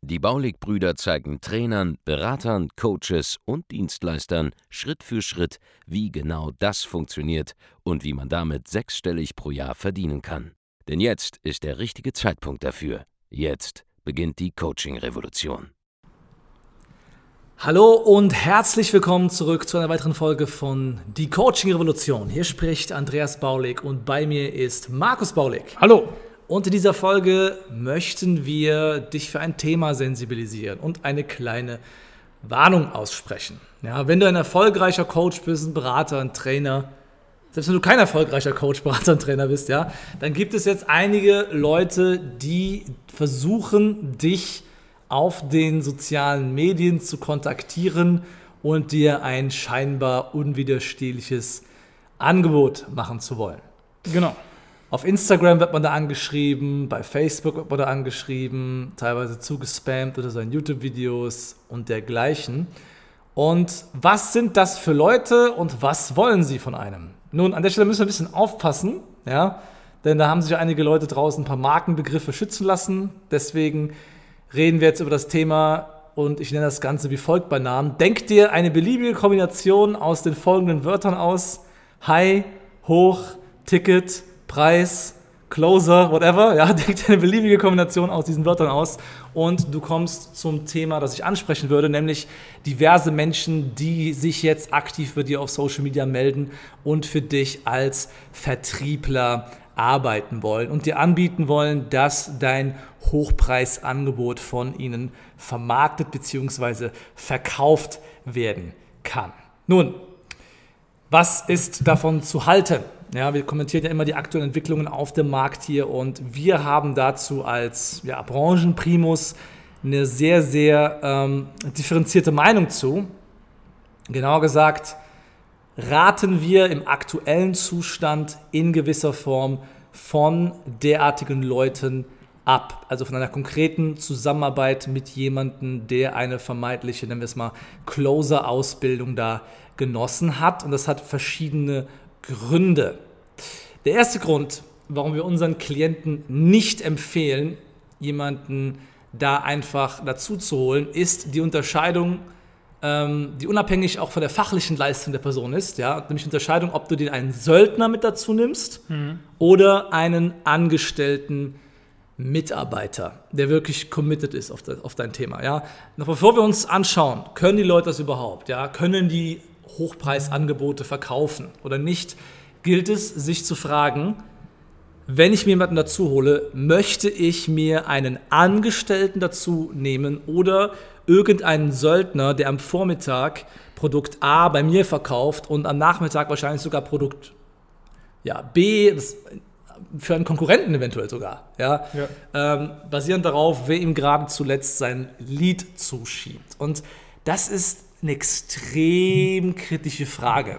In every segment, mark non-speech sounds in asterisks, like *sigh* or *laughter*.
Die Baulig-Brüder zeigen Trainern, Beratern, Coaches und Dienstleistern Schritt für Schritt, wie genau das funktioniert und wie man damit sechsstellig pro Jahr verdienen kann. Denn jetzt ist der richtige Zeitpunkt dafür. Jetzt beginnt die Coaching-Revolution. Hallo und herzlich willkommen zurück zu einer weiteren Folge von Die Coaching Revolution. Hier spricht Andreas Baulig und bei mir ist Markus Baulig. Hallo. Und in dieser Folge möchten wir dich für ein Thema sensibilisieren und eine kleine Warnung aussprechen. Ja, wenn du ein erfolgreicher Coach bist, ein Berater, ein Trainer, selbst wenn du kein erfolgreicher Coach, *laughs* Berater und Trainer bist, ja, dann gibt es jetzt einige Leute, die versuchen, dich auf den sozialen Medien zu kontaktieren und dir ein scheinbar unwiderstehliches Angebot machen zu wollen. Genau. Auf Instagram wird man da angeschrieben, bei Facebook wird man da angeschrieben, teilweise zugespammt so in YouTube-Videos und dergleichen. Und was sind das für Leute und was wollen sie von einem? Nun, an der Stelle müssen wir ein bisschen aufpassen, ja, denn da haben sich einige Leute draußen ein paar Markenbegriffe schützen lassen. Deswegen reden wir jetzt über das Thema und ich nenne das Ganze wie folgt bei Namen. Denk dir eine beliebige Kombination aus den folgenden Wörtern aus: High, Hoch, Ticket, Preis, Closer, whatever. Ja, *laughs* denk dir eine beliebige Kombination aus diesen Wörtern aus und du kommst zum Thema, das ich ansprechen würde, nämlich diverse Menschen, die sich jetzt aktiv bei dir auf Social Media melden und für dich als Vertriebler arbeiten wollen und dir anbieten wollen, dass dein Hochpreisangebot von ihnen vermarktet bzw. verkauft werden kann. Nun, was ist davon zu halten? Ja, wir kommentieren ja immer die aktuellen Entwicklungen auf dem Markt hier und wir haben dazu als ja, Branchenprimus eine sehr, sehr ähm, differenzierte Meinung zu. Genauer gesagt, raten wir im aktuellen Zustand in gewisser Form von derartigen Leuten ab. Also von einer konkreten Zusammenarbeit mit jemandem, der eine vermeintliche, nennen wir es mal, Closer-Ausbildung da genossen hat. Und das hat verschiedene Gründe. Der erste Grund, warum wir unseren Klienten nicht empfehlen, jemanden da einfach dazu zu holen, ist die Unterscheidung, ähm, die unabhängig auch von der fachlichen Leistung der Person ist, ja, nämlich die Unterscheidung, ob du den einen Söldner mit dazu nimmst mhm. oder einen Angestellten Mitarbeiter, der wirklich committed ist auf, das, auf dein Thema. Ja. Noch bevor wir uns anschauen, können die Leute das überhaupt? Ja? Können die Hochpreisangebote verkaufen oder nicht, gilt es, sich zu fragen, wenn ich mir jemanden dazu hole, möchte ich mir einen Angestellten dazu nehmen oder irgendeinen Söldner, der am Vormittag Produkt A bei mir verkauft und am Nachmittag wahrscheinlich sogar Produkt ja, B, das, für einen Konkurrenten eventuell sogar, ja, ja. Ähm, basierend darauf, wer ihm gerade zuletzt sein Lied zuschiebt. Und das ist eine extrem kritische Frage.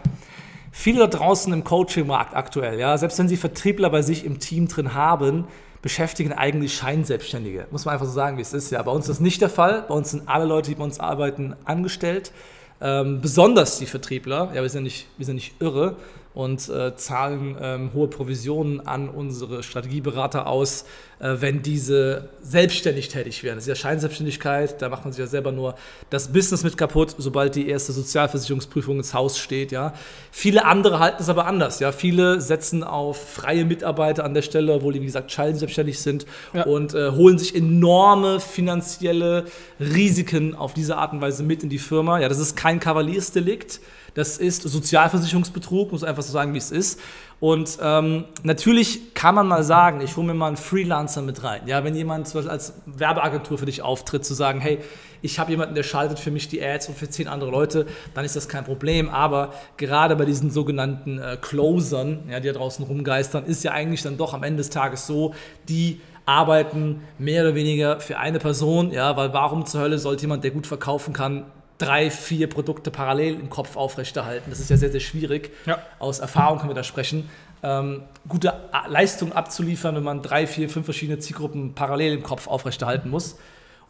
Viele da draußen im Coaching-Markt aktuell, ja, selbst wenn sie Vertriebler bei sich im Team drin haben, beschäftigen eigentlich Scheinselbstständige. Muss man einfach so sagen, wie es ist. Ja, bei uns ist das nicht der Fall. Bei uns sind alle Leute, die bei uns arbeiten, angestellt. Ähm, besonders die Vertriebler. Ja, wir sind nicht, wir sind nicht irre und äh, zahlen ähm, hohe Provisionen an unsere Strategieberater aus, äh, wenn diese selbstständig tätig werden. Das ist ja Scheinselbstständigkeit, da macht man sich ja selber nur das Business mit kaputt, sobald die erste Sozialversicherungsprüfung ins Haus steht. Ja. Viele andere halten es aber anders. Ja. Viele setzen auf freie Mitarbeiter an der Stelle, obwohl die, wie gesagt, scheinselbstständig sind ja. und äh, holen sich enorme finanzielle Risiken auf diese Art und Weise mit in die Firma. Ja, das ist kein Kavaliersdelikt. Das ist Sozialversicherungsbetrug, muss einfach so sagen, wie es ist. Und ähm, natürlich kann man mal sagen, ich hole mir mal einen Freelancer mit rein. Ja, wenn jemand zum Beispiel als Werbeagentur für dich auftritt, zu sagen, hey, ich habe jemanden, der schaltet für mich die Ads und für zehn andere Leute, dann ist das kein Problem. Aber gerade bei diesen sogenannten äh, Closern, ja, die da draußen rumgeistern, ist ja eigentlich dann doch am Ende des Tages so, die arbeiten mehr oder weniger für eine Person, ja, weil warum zur Hölle sollte jemand, der gut verkaufen kann, drei, vier Produkte parallel im Kopf aufrechterhalten. Das ist ja sehr, sehr schwierig. Ja. Aus Erfahrung können wir da sprechen. Ähm, gute Leistung abzuliefern, wenn man drei, vier, fünf verschiedene Zielgruppen parallel im Kopf aufrechterhalten muss.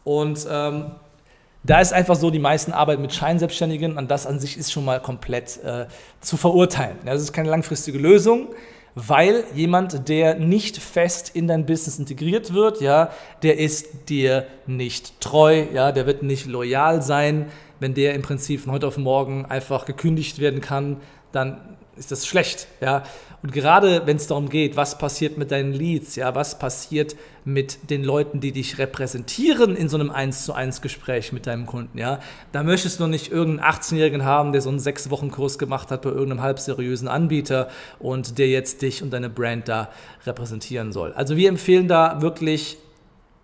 Und ähm, da ist einfach so, die meisten arbeiten mit Scheinselbstständigen und das an sich ist schon mal komplett äh, zu verurteilen. Ja, Das ist keine langfristige Lösung, weil jemand, der nicht fest in dein Business integriert wird, ja, der ist dir nicht treu, ja, der wird nicht loyal sein. Wenn der im Prinzip von heute auf morgen einfach gekündigt werden kann, dann ist das schlecht, ja. Und gerade wenn es darum geht, was passiert mit deinen Leads, ja, was passiert mit den Leuten, die dich repräsentieren in so einem 1 zu 1 Gespräch mit deinem Kunden, ja, da möchtest du nicht irgendeinen 18-Jährigen haben, der so einen 6-Wochen-Kurs gemacht hat bei irgendeinem halbseriösen Anbieter und der jetzt dich und deine Brand da repräsentieren soll. Also wir empfehlen da wirklich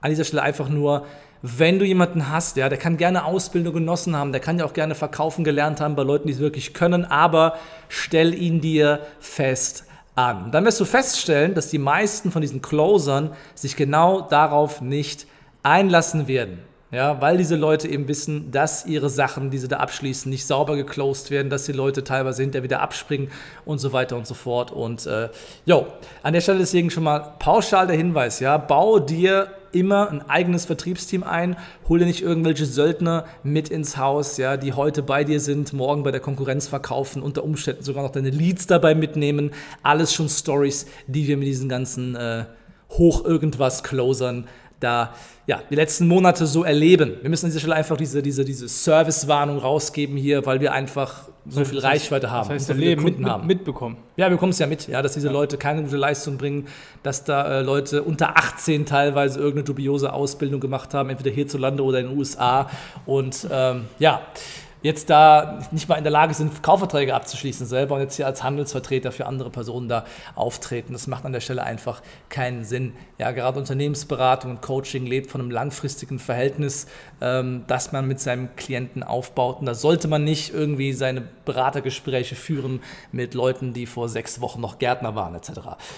an dieser Stelle einfach nur, wenn du jemanden hast, ja, der kann gerne Ausbildung genossen haben, der kann ja auch gerne verkaufen gelernt haben bei Leuten, die es wirklich können, aber stell ihn dir fest an. Dann wirst du feststellen, dass die meisten von diesen Closern sich genau darauf nicht einlassen werden. Ja, weil diese Leute eben wissen, dass ihre Sachen, die sie da abschließen, nicht sauber geclosed werden, dass die Leute teilweise hinterher wieder abspringen und so weiter und so fort. Und äh, jo, an der Stelle deswegen schon mal pauschal der Hinweis, ja, bau dir immer ein eigenes Vertriebsteam ein, hol dir nicht irgendwelche Söldner mit ins Haus, ja, die heute bei dir sind, morgen bei der Konkurrenz verkaufen, unter Umständen sogar noch deine Leads dabei mitnehmen. Alles schon Stories, die wir mit diesen ganzen äh, hoch irgendwas Closern da ja, die letzten Monate so erleben. Wir müssen an dieser Stelle einfach diese, diese, diese Servicewarnung rausgeben hier, weil wir einfach so viel Reichweite haben. Das heißt, so viele Leben Kunden mit, haben. mitbekommen. Ja, wir bekommen es ja mit, ja, dass diese Leute keine gute Leistung bringen, dass da äh, Leute unter 18 teilweise irgendeine dubiose Ausbildung gemacht haben, entweder hierzulande oder in den USA. Und ähm, ja, jetzt da nicht mal in der Lage sind, Kaufverträge abzuschließen selber und jetzt hier als Handelsvertreter für andere Personen da auftreten. Das macht an der Stelle einfach keinen Sinn. Ja, gerade Unternehmensberatung und Coaching lebt von einem langfristigen Verhältnis, ähm, das man mit seinem Klienten aufbaut. Und da sollte man nicht irgendwie seine Beratergespräche führen mit Leuten, die vor sechs Wochen noch Gärtner waren, etc.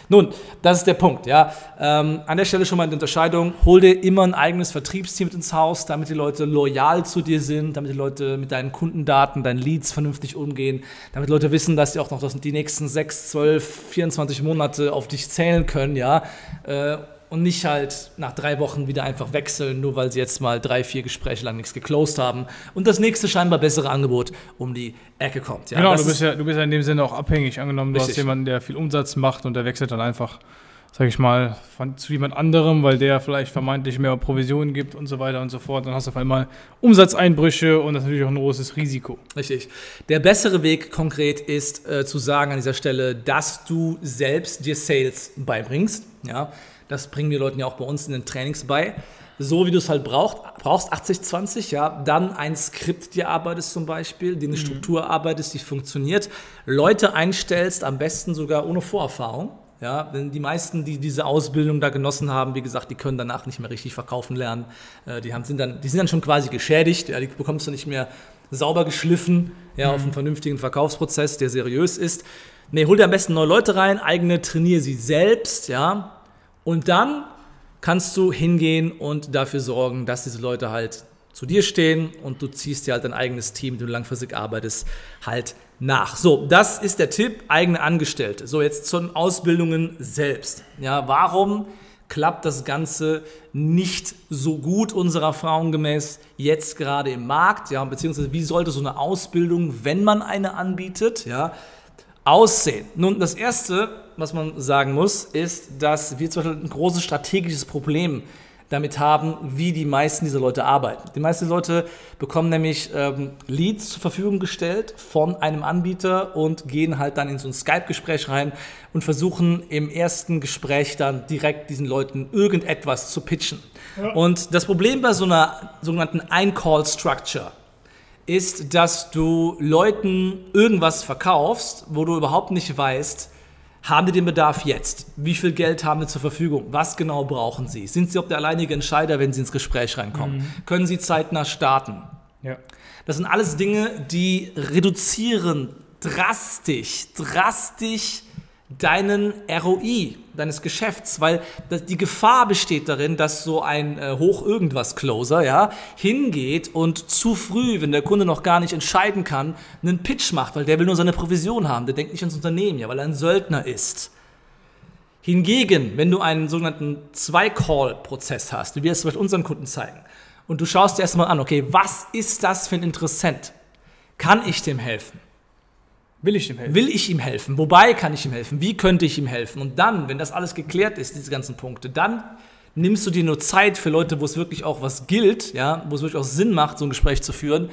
Nun, das ist der Punkt. Ja. Ähm, an der Stelle schon mal eine Unterscheidung. Hol dir immer ein eigenes Vertriebsteam mit ins Haus, damit die Leute loyal zu dir sind, damit die Leute mit deinen Kundendaten, deinen Leads vernünftig umgehen, damit Leute wissen, dass sie auch noch das- die nächsten 6, 12, 24 Monate auf dich zählen können, ja. Äh, und nicht halt nach drei Wochen wieder einfach wechseln, nur weil sie jetzt mal drei, vier Gespräche lang nichts geclosed haben und das nächste scheinbar bessere Angebot um die Ecke kommt. Ja, genau, du bist, ist- ja, du bist ja in dem Sinne auch abhängig. Angenommen, du Richtig. hast jemanden, der viel Umsatz macht und der wechselt dann einfach, sag ich mal, von, zu jemand anderem, weil der vielleicht vermeintlich mehr Provisionen gibt und so weiter und so fort. Dann hast du auf einmal Umsatzeinbrüche und das ist natürlich auch ein großes Risiko. Richtig. Der bessere Weg konkret ist äh, zu sagen an dieser Stelle, dass du selbst dir Sales beibringst. Ja, das bringen die Leuten ja auch bei uns in den Trainings bei. So wie du es halt brauchst, brauchst 80-20, ja, dann ein Skript dir arbeitest zum Beispiel, die eine Struktur arbeitest, die funktioniert, Leute einstellst, am besten sogar ohne Vorerfahrung. Ja, denn die meisten, die diese Ausbildung da genossen haben, wie gesagt, die können danach nicht mehr richtig verkaufen lernen. Äh, Die, haben, sind, dann, die sind dann schon quasi geschädigt. Ja, die bekommst du nicht mehr sauber geschliffen ja, auf einen vernünftigen Verkaufsprozess, der seriös ist. Nee, hol dir am besten neue Leute rein, eigene, trainiere sie selbst, ja. Und dann kannst du hingehen und dafür sorgen, dass diese Leute halt zu dir stehen und du ziehst dir halt dein eigenes Team, mit dem du langfristig arbeitest, halt nach. So, das ist der Tipp, eigene Angestellte. So, jetzt zu den Ausbildungen selbst. Ja, warum klappt das Ganze nicht so gut unserer Erfahrung gemäß jetzt gerade im Markt? Ja, beziehungsweise wie sollte so eine Ausbildung, wenn man eine anbietet, ja, aussehen? Nun, das Erste, was man sagen muss, ist, dass wir zum Beispiel ein großes strategisches Problem damit haben, wie die meisten dieser Leute arbeiten. Die meisten Leute bekommen nämlich ähm, Leads zur Verfügung gestellt von einem Anbieter und gehen halt dann in so ein Skype-Gespräch rein und versuchen im ersten Gespräch dann direkt diesen Leuten irgendetwas zu pitchen. Und das Problem bei so einer sogenannten Ein-Call-Structure ist, dass du Leuten irgendwas verkaufst, wo du überhaupt nicht weißt, haben die den Bedarf jetzt? Wie viel Geld haben die zur Verfügung? Was genau brauchen sie? Sind sie auch der alleinige Entscheider, wenn sie ins Gespräch reinkommen? Können sie zeitnah starten? Ja. Das sind alles Dinge, die reduzieren drastisch, drastisch deinen ROI deines Geschäfts, weil die Gefahr besteht darin, dass so ein äh, hoch irgendwas Closer ja hingeht und zu früh, wenn der Kunde noch gar nicht entscheiden kann, einen Pitch macht, weil der will nur seine Provision haben, der denkt nicht ans Unternehmen, ja, weil er ein Söldner ist. Hingegen, wenn du einen sogenannten Zwei-Call-Prozess hast, wie wir es zum unseren Kunden zeigen, und du schaust dir erstmal an, okay, was ist das für ein Interessent? Kann ich dem helfen? Will ich dem helfen? Will ich ihm helfen? Wobei kann ich ihm helfen? Wie könnte ich ihm helfen? Und dann, wenn das alles geklärt ist, diese ganzen Punkte, dann nimmst du dir nur Zeit für Leute, wo es wirklich auch was gilt, ja, wo es wirklich auch Sinn macht, so ein Gespräch zu führen,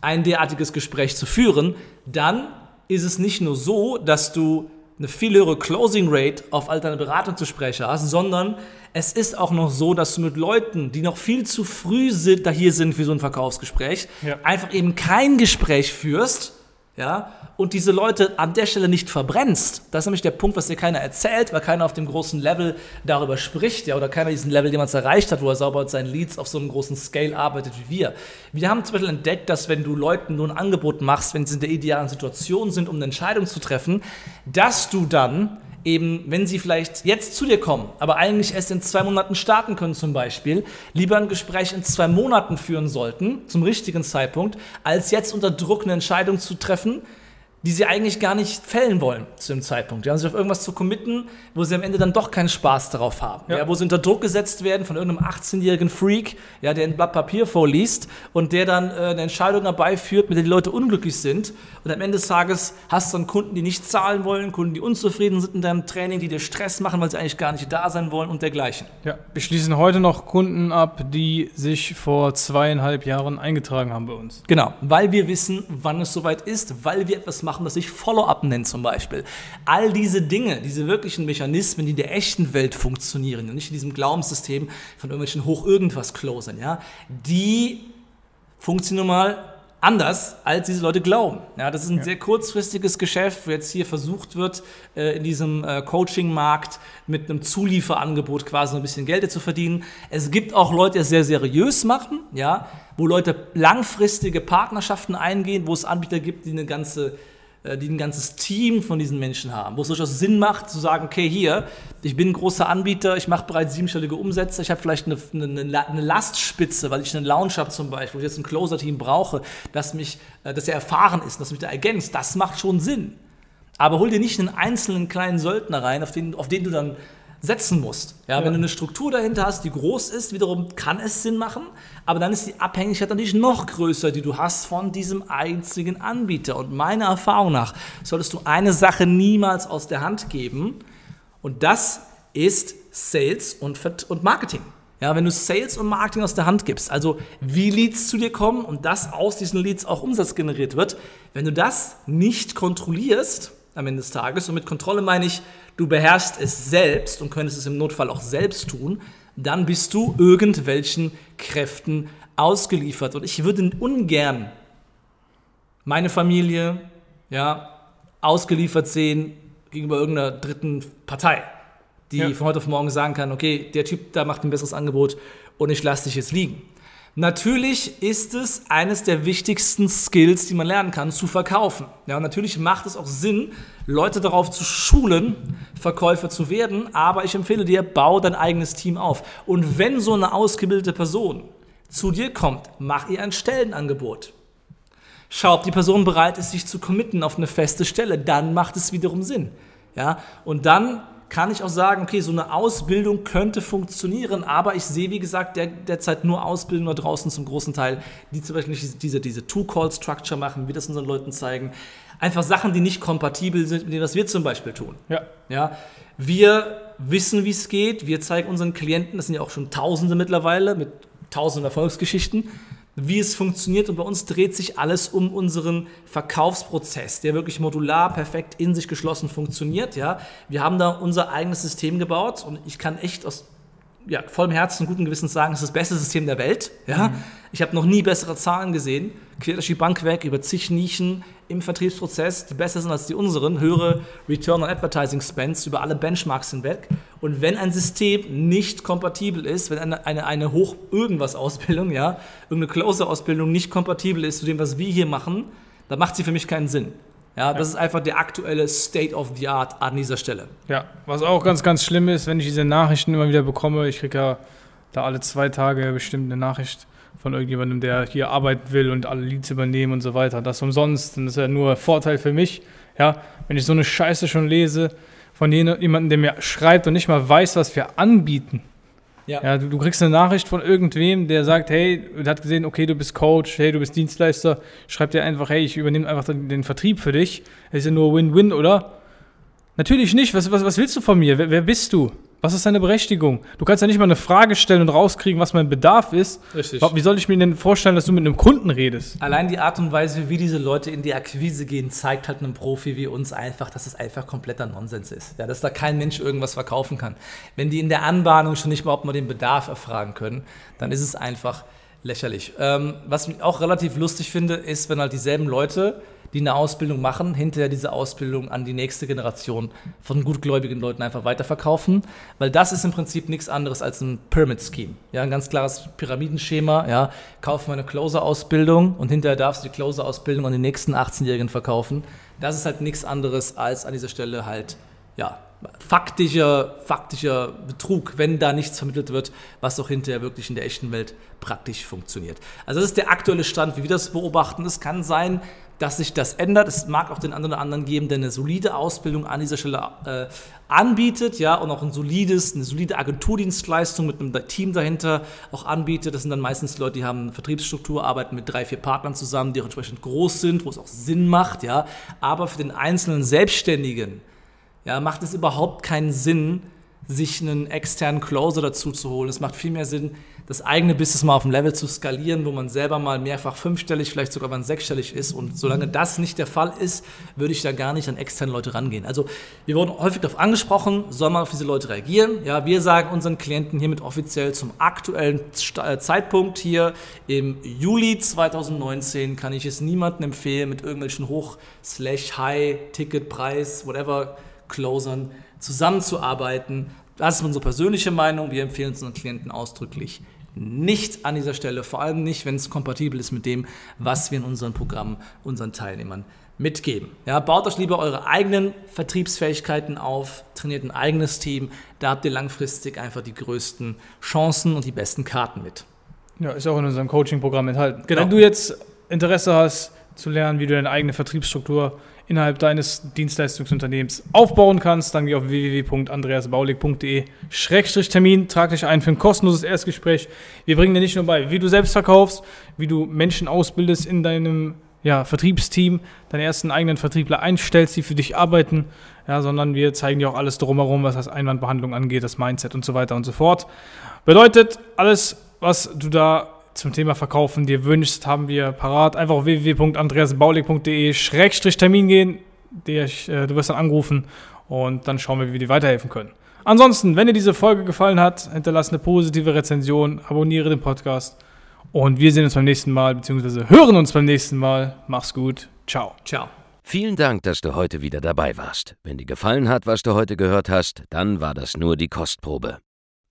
ein derartiges Gespräch zu führen, dann ist es nicht nur so, dass du eine viel höhere Closing Rate auf all deine Beratungsgespräche hast, sondern es ist auch noch so, dass du mit Leuten, die noch viel zu früh sind, da hier sind für so ein Verkaufsgespräch, Ja. einfach eben kein Gespräch führst, ja, und diese Leute an der Stelle nicht verbrennst. Das ist nämlich der Punkt, was dir keiner erzählt, weil keiner auf dem großen Level darüber spricht, ja, oder keiner diesen Level, es erreicht hat, wo er sauber mit seinen Leads auf so einem großen Scale arbeitet wie wir. Wir haben zum Beispiel entdeckt, dass wenn du Leuten nur ein Angebot machst, wenn sie in der idealen Situation sind, um eine Entscheidung zu treffen, dass du dann eben, wenn sie vielleicht jetzt zu dir kommen, aber eigentlich erst in zwei Monaten starten können zum Beispiel, lieber ein Gespräch in zwei Monaten führen sollten, zum richtigen Zeitpunkt, als jetzt unter Druck eine Entscheidung zu treffen, die sie eigentlich gar nicht fällen wollen zu dem Zeitpunkt. Ja, sich auf irgendwas zu committen, wo sie am Ende dann doch keinen Spaß darauf haben. Ja. Ja. wo sie unter Druck gesetzt werden von irgendeinem 18-jährigen Freak, ja, der ein Blatt Papier vorliest und der dann äh, eine Entscheidung herbeiführt, mit der die Leute unglücklich sind. Und am Ende des Tages hast du dann Kunden, die nicht zahlen wollen, Kunden, die unzufrieden sind in deinem Training, die dir Stress machen, weil sie eigentlich gar nicht da sein wollen und dergleichen. Ja, wir schließen heute noch Kunden ab, die sich vor zweieinhalb Jahren eingetragen haben bei uns. Genau, weil wir wissen, wann es soweit ist, weil wir etwas machen, das sich Follow-up nennt zum Beispiel. All diese Dinge, diese wirklichen Mechanismen, die in der echten Welt funktionieren und nicht in diesem Glaubenssystem von irgendwelchen Hoch-Irgendwas-Closern, ja, die funktionieren mal anders, als diese Leute glauben. Ja, das ist ein Ja. sehr kurzfristiges Geschäft, wo jetzt hier versucht wird, äh, in diesem äh, Coaching-Markt mit einem Zulieferangebot quasi ein bisschen Geld zu verdienen. Es gibt auch Leute, die es sehr seriös machen, ja, wo Leute langfristige Partnerschaften eingehen, wo es Anbieter gibt, die eine ganze die ein ganzes Team von diesen Menschen haben, wo es durchaus Sinn macht, zu sagen, okay, hier, ich bin ein großer Anbieter, ich mache bereits siebenstellige Umsätze, ich habe vielleicht eine, eine, eine Lastspitze, weil ich einen Lounge habe zum Beispiel, wo ich jetzt ein Closer-Team brauche, das mich, äh, das er erfahren ist, das mich da ergänzt, das macht schon Sinn. Aber hol dir nicht einen einzelnen kleinen Söldner rein, auf den, auf den du dann setzen musst. Ja, Ja. Wenn du eine Struktur dahinter hast, die groß ist, wiederum kann es Sinn machen, aber dann ist die Abhängigkeit natürlich noch größer, die du hast von diesem einzigen Anbieter. Und meiner Erfahrung nach solltest du eine Sache niemals aus der Hand geben und das ist Sales und, Marketing. Ja, wenn du Sales und Marketing aus der Hand gibst, also wie Leads zu dir kommen und dass aus diesen Leads auch Umsatz generiert wird, wenn du das nicht kontrollierst am Ende des Tages, und mit Kontrolle meine ich, du beherrschst es selbst und könntest es im Notfall auch selbst tun, dann bist du irgendwelchen Kräften ausgeliefert. Und ich würde ungern meine Familie ja, ausgeliefert sehen gegenüber irgendeiner dritten Partei, die Ja. von heute auf morgen sagen kann, okay, der Typ da macht ein besseres Angebot und ich lasse dich jetzt liegen. Natürlich ist es eines der wichtigsten Skills, die man lernen kann, zu verkaufen. Ja, und natürlich macht es auch Sinn, Leute darauf zu schulen, Verkäufer zu werden, aber ich empfehle dir, bau dein eigenes Team auf. Und wenn so eine ausgebildete Person zu dir kommt, mach ihr ein Stellenangebot. Schau, ob die Person bereit ist, sich zu committen auf eine feste Stelle. Dann macht es wiederum Sinn. Ja? Und dann kann ich auch sagen, okay, so eine Ausbildung könnte funktionieren, aber ich sehe, wie gesagt, der, derzeit nur Ausbildung da draußen zum großen Teil, die zum Beispiel nicht diese, diese Two-Call-Structure machen, wie das unseren Leuten zeigen. Einfach Sachen, die nicht kompatibel sind mit dem, was wir zum Beispiel tun. Ja. Ja, wir wissen, wie es geht. Wir zeigen unseren Klienten, das sind ja auch schon Tausende mittlerweile mit tausenden Erfolgsgeschichten, wie es funktioniert. Und bei uns dreht sich alles um unseren Verkaufsprozess, der wirklich modular, perfekt in sich geschlossen funktioniert. Ja, wir haben da unser eigenes System gebaut und ich kann echt aus ja, vollem Herzen und guten Gewissens sagen, es ist das beste System der Welt. Ja? Ich habe noch nie bessere Zahlen gesehen. Quer durch die Bank weg, über zig Nischen im Vertriebsprozess, die besser sind als die unseren. Höhere Return on Advertising Spends über alle Benchmarks hinweg. Und wenn ein System nicht kompatibel ist, wenn eine, eine, eine Hoch-Irgendwas-Ausbildung, ja, irgendeine Closer-Ausbildung nicht kompatibel ist zu dem, was wir hier machen, dann macht sie für mich keinen Sinn. Ja, das ist einfach der aktuelle State of the Art an dieser Stelle. Ja, was auch ganz, ganz schlimm ist, wenn ich diese Nachrichten immer wieder bekomme. Ich kriege ja da alle zwei Tage bestimmt eine Nachricht von irgendjemandem, der hier arbeiten will und alle Leads übernehmen und so weiter. Das umsonst. Und das ist ja nur Vorteil für mich. Ja, wenn ich so eine Scheiße schon lese von jemandem, der mir schreibt und nicht mal weiß, was wir anbieten. Ja. ja du, du, kriegst eine Nachricht von irgendwem, der sagt, hey, der hat gesehen, okay, du bist Coach, hey, du bist Dienstleister, schreibt dir einfach, hey, ich übernehme einfach den, den Vertrieb für dich. Das ist ja nur Win-Win, oder? Natürlich nicht. Was, was, was willst du von mir? Wer, wer bist du? Was ist deine Berechtigung? Du kannst ja nicht mal eine Frage stellen und rauskriegen, was mein Bedarf ist. Richtig. Wie soll ich mir denn vorstellen, dass du mit einem Kunden redest? Allein die Art und Weise, wie diese Leute in die Akquise gehen, zeigt halt einem Profi wie uns einfach, dass es einfach kompletter Nonsens ist. Ja, dass da kein Mensch irgendwas verkaufen kann. Wenn die in der Anbahnung schon nicht mal, ob man den Bedarf erfragen können, dann ist es einfach lächerlich. Ähm, was ich auch relativ lustig finde, ist, wenn halt dieselben Leute die eine Ausbildung machen, hinterher diese Ausbildung an die nächste Generation von gutgläubigen Leuten einfach weiterverkaufen, weil das ist im Prinzip nichts anderes als ein Pyramid Scheme. Ja, ein ganz klares Pyramidenschema. Ja, kauf eine Closer-Ausbildung und hinterher darfst du die Closer-Ausbildung an die nächsten 18-Jährigen verkaufen. Das ist halt nichts anderes als an dieser Stelle halt ja, faktischer, faktischer Betrug, wenn da nichts vermittelt wird, was auch hinterher wirklich in der echten Welt praktisch funktioniert. Also das ist der aktuelle Stand, wie wir das beobachten. Es kann sein, dass sich das ändert. Es mag auch den anderen anderen geben, der eine solide Ausbildung an dieser Stelle äh, anbietet, ja, und auch ein solides, eine solide Agenturdienstleistung mit einem Team dahinter auch anbietet. Das sind dann meistens Leute, die haben eine Vertriebsstruktur, arbeiten mit drei, vier Partnern zusammen, die auch entsprechend groß sind, wo es auch Sinn macht, ja. Aber für den einzelnen Selbstständigen, ja, macht es überhaupt keinen Sinn, sich einen externen Closer dazu zu holen. Es macht viel mehr Sinn, das eigene Business mal auf ein Level zu skalieren, wo man selber mal mehrfach fünfstellig, vielleicht sogar mal sechsstellig ist. Und solange das nicht der Fall ist, würde ich da gar nicht an externe Leute rangehen. Also wir wurden häufig darauf angesprochen, soll man auf diese Leute reagieren? Ja, wir sagen unseren Klienten hiermit offiziell zum aktuellen äh, Zeitpunkt hier im Juli 2019 kann ich es niemandem empfehlen, mit irgendwelchen Hoch-High-Ticket-Preis, whatever, Closern zusammenzuarbeiten. Das ist unsere persönliche Meinung. Wir empfehlen unseren Klienten ausdrücklich nicht an dieser Stelle, vor allem nicht, wenn es kompatibel ist mit dem, was wir in unseren Programmen unseren Teilnehmern mitgeben. Ja, baut euch lieber eure eigenen Vertriebsfähigkeiten auf, trainiert ein eigenes Team, da habt ihr langfristig einfach die größten Chancen und die besten Karten mit. Ja, ist auch in unserem Coaching-Programm enthalten. Genau. Wenn du jetzt Interesse hast zu lernen, wie du deine eigene Vertriebsstruktur innerhalb deines Dienstleistungsunternehmens aufbauen kannst, dann geh auf www.andreasbaulig.de-termin, trag dich ein für ein kostenloses Erstgespräch. Wir bringen dir nicht nur bei, wie du selbst verkaufst, wie du Menschen ausbildest in deinem ja, Vertriebsteam, deinen ersten eigenen Vertriebler einstellst, die für dich arbeiten, ja, sondern wir zeigen dir auch alles drumherum, was das Einwandbehandlung angeht, das Mindset und so weiter und so fort. Bedeutet, alles, was du da zum Thema Verkaufen dir wünschst, haben wir parat. Einfach auf www.andreasbaulig.de-termin gehen. Der, äh, du wirst dann angerufen und dann schauen wir, wie wir dir weiterhelfen können. Ansonsten, wenn dir diese Folge gefallen hat, hinterlass eine positive Rezension, abonniere den Podcast und wir sehen uns beim nächsten Mal, beziehungsweise hören uns beim nächsten Mal. Mach's gut. Ciao. Ciao. Vielen Dank, dass du heute wieder dabei warst. Wenn dir gefallen hat, was du heute gehört hast, dann war das nur die Kostprobe.